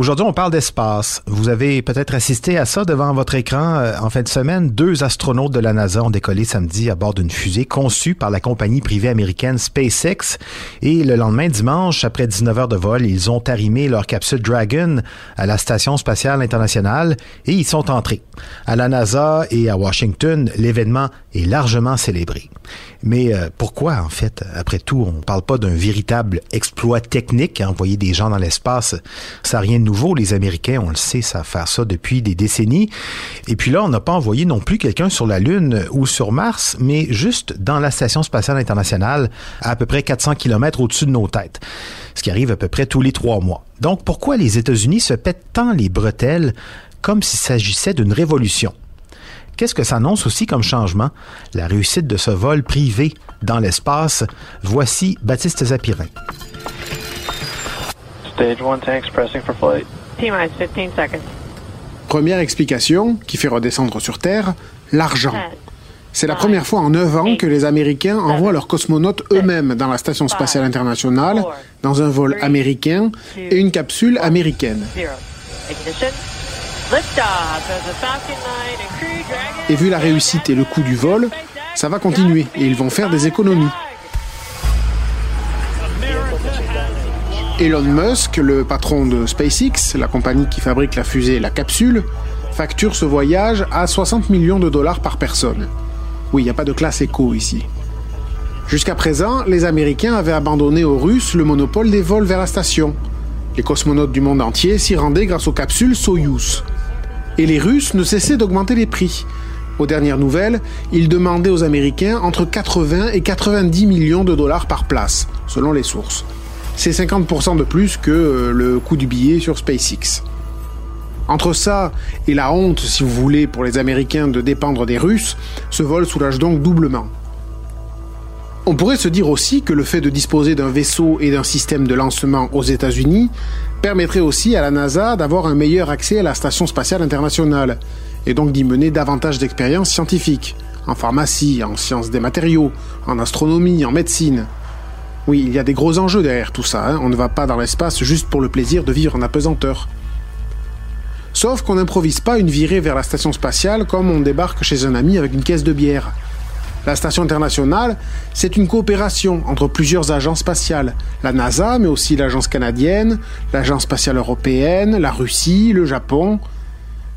Aujourd'hui, on parle d'espace. Vous avez peut-être assisté à ça devant votre écran euh, en fin de semaine. Deux astronautes de la NASA ont décollé samedi à bord d'une fusée conçue par la compagnie privée américaine SpaceX. Et le lendemain, dimanche, après 19 heures de vol, ils ont arrimé leur capsule Dragon à la Station spatiale internationale et ils sont entrés. À la NASA et à Washington, l'événement est largement célébré. Mais euh, pourquoi, en fait, après tout, on ne parle pas d'un véritable exploit technique, envoyer des gens dans l'espace, ça n'a rien de nouveau. Les Américains, on le sait, ça faire ça depuis des décennies. Et puis là, on n'a pas envoyé non plus quelqu'un sur la Lune ou sur Mars, mais juste dans la Station spatiale internationale, à, à peu près 400 km au-dessus de nos têtes, ce qui arrive à peu près tous les trois mois. Donc, pourquoi les États-Unis se pètent tant les bretelles comme s'il s'agissait d'une révolution? Qu'est-ce que ça annonce aussi comme changement? La réussite de ce vol privé dans l'espace. Voici Baptiste Zapirin. Stage 1 tanks pressing for flight. T-minus 15 seconds. Première explication qui fait redescendre sur Terre, l'argent. C'est la première fois en 9 ans que les Américains envoient leurs cosmonautes eux-mêmes dans la Station spatiale internationale, dans un vol américain et une capsule américaine. Zero. Ignition. Liftoff of the Falcon 9 and Crew Dragon. Et vu la réussite et le coût du vol, ça va continuer et ils vont faire des économies. Elon Musk, le patron de SpaceX, la compagnie qui fabrique la fusée et la capsule, facture ce voyage à 60 millions de dollars par personne. Oui, il n'y a pas de classe éco ici. Jusqu'à présent, les Américains avaient abandonné aux Russes le monopole des vols vers la station. Les cosmonautes du monde entier s'y rendaient grâce aux capsules Soyuz. Et les Russes ne cessaient d'augmenter les prix. Aux dernières nouvelles, ils demandaient aux Américains entre 80 et 90 millions de dollars par place, selon les sources. C'est 50% de plus que euh, le coût du billet sur SpaceX. Entre ça et la honte, si vous voulez, pour les Américains de dépendre des Russes, ce vol soulage donc doublement. On pourrait se dire aussi que le fait de disposer d'un vaisseau et d'un système de lancement aux États-Unis permettrait aussi à la NASA d'avoir un meilleur accès à la Station spatiale internationale, et donc d'y mener davantage d'expériences scientifiques, en pharmacie, en sciences des matériaux, en astronomie, en médecine. Oui, il y a des gros enjeux derrière tout ça, hein. on ne va pas dans l'espace juste pour le plaisir de vivre en apesanteur. Sauf qu'on n'improvise pas une virée vers la station spatiale comme on débarque chez un ami avec une caisse de bière. La station internationale, c'est une coopération entre plusieurs agences spatiales. La NASA, mais aussi l'agence canadienne, l'agence spatiale européenne, la Russie, le Japon.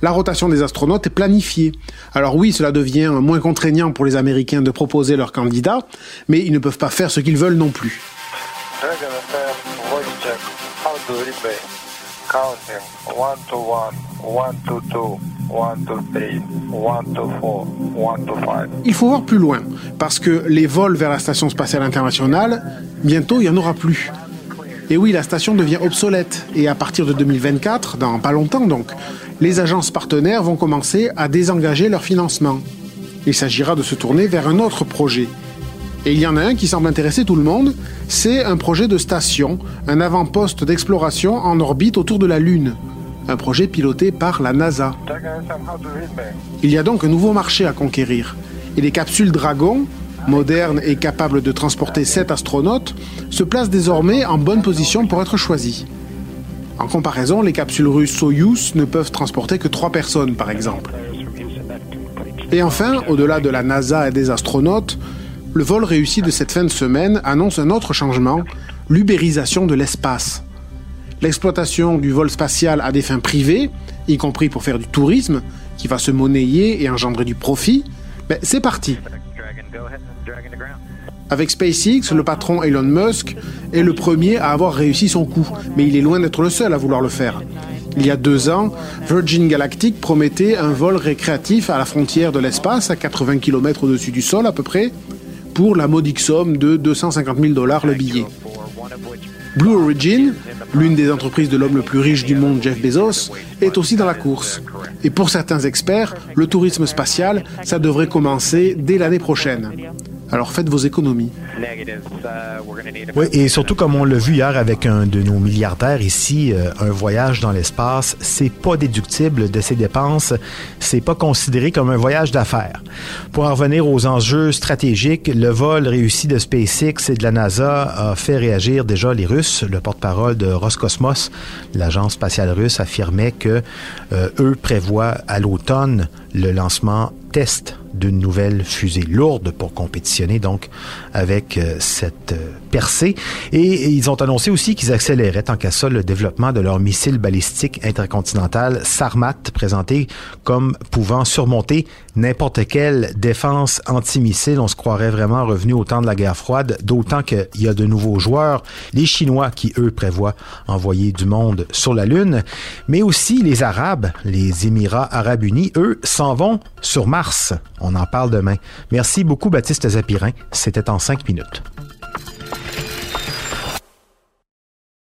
La rotation des astronautes est planifiée. Alors oui, cela devient moins contraignant pour les Américains de proposer leurs candidats, mais ils ne peuvent pas faire ce qu'ils veulent non plus. Dragon FM, voice check. How to replay. Counting. 1 to 1, 1 to 2, 1 to 3, 1 to 4, 1 to 5. Il faut voir plus loin, parce que les vols vers la station spatiale internationale, bientôt il n'y en aura plus. Et oui, la station devient obsolète, et à partir de 2024, dans pas longtemps donc, les agences partenaires vont commencer à désengager leur financement. Il s'agira de se tourner vers un autre projet. Et il y en a un qui semble intéresser tout le monde, c'est un projet de station, un avant-poste d'exploration en orbite autour de la Lune. Un projet piloté par la NASA. Il y a donc un nouveau marché à conquérir. Et les capsules Dragon, modernes et capables de transporter 7 astronautes, se placent désormais en bonne position pour être choisies. En comparaison, les capsules russes Soyuz ne peuvent transporter que 3 personnes, par exemple. Et enfin, au-delà de la NASA et des astronautes, le vol réussi de cette fin de semaine annonce un autre changement, l'ubérisation de l'espace. L'exploitation du vol spatial à des fins privées, y compris pour faire du tourisme, qui va se monnayer et engendrer du profit, ben, c'est parti. Avec SpaceX, le patron Elon Musk est le premier à avoir réussi son coup, mais il est loin d'être le seul à vouloir le faire. Il y a deux ans, Virgin Galactic promettait un vol récréatif à la frontière de l'espace, à 80 km au-dessus du sol à peu près, pour la modique somme de 250 000 dollars le billet. Blue Origin, l'une des entreprises de l'homme le plus riche du monde, Jeff Bezos, est aussi dans la course. Et pour certains experts, le tourisme spatial, ça devrait commencer dès l'année prochaine. Alors faites vos économies. Oui, et surtout comme on l'a vu hier avec un de nos milliardaires ici, euh, un voyage dans l'espace, c'est pas déductible de ses dépenses, c'est pas considéré comme un voyage d'affaires. Pour en revenir aux enjeux stratégiques, le vol réussi de SpaceX et de la NASA a fait réagir déjà les Russes. Le porte-parole de Roscosmos, l'agence spatiale russe, affirmait que euh, eux prévoient à l'automne le lancement test d'une nouvelle fusée lourde pour compétitionner donc avec euh, cette euh, percée. Et ils ont annoncé aussi qu'ils accéléraient tant qu'à ça le développement de leur missile balistique intercontinental Sarmat, présenté comme pouvant surmonter n'importe quelle défense antimissile. On se croirait vraiment revenu au temps de la guerre froide, d'autant qu'il y a de nouveaux joueurs, les Chinois qui, eux, prévoient envoyer du monde sur la Lune, mais aussi les Arabes, les Émirats arabes unis, eux, s'en vont sur Mars. On en parle demain. Merci beaucoup, Baptiste Zapirin. C'était en cinq minutes.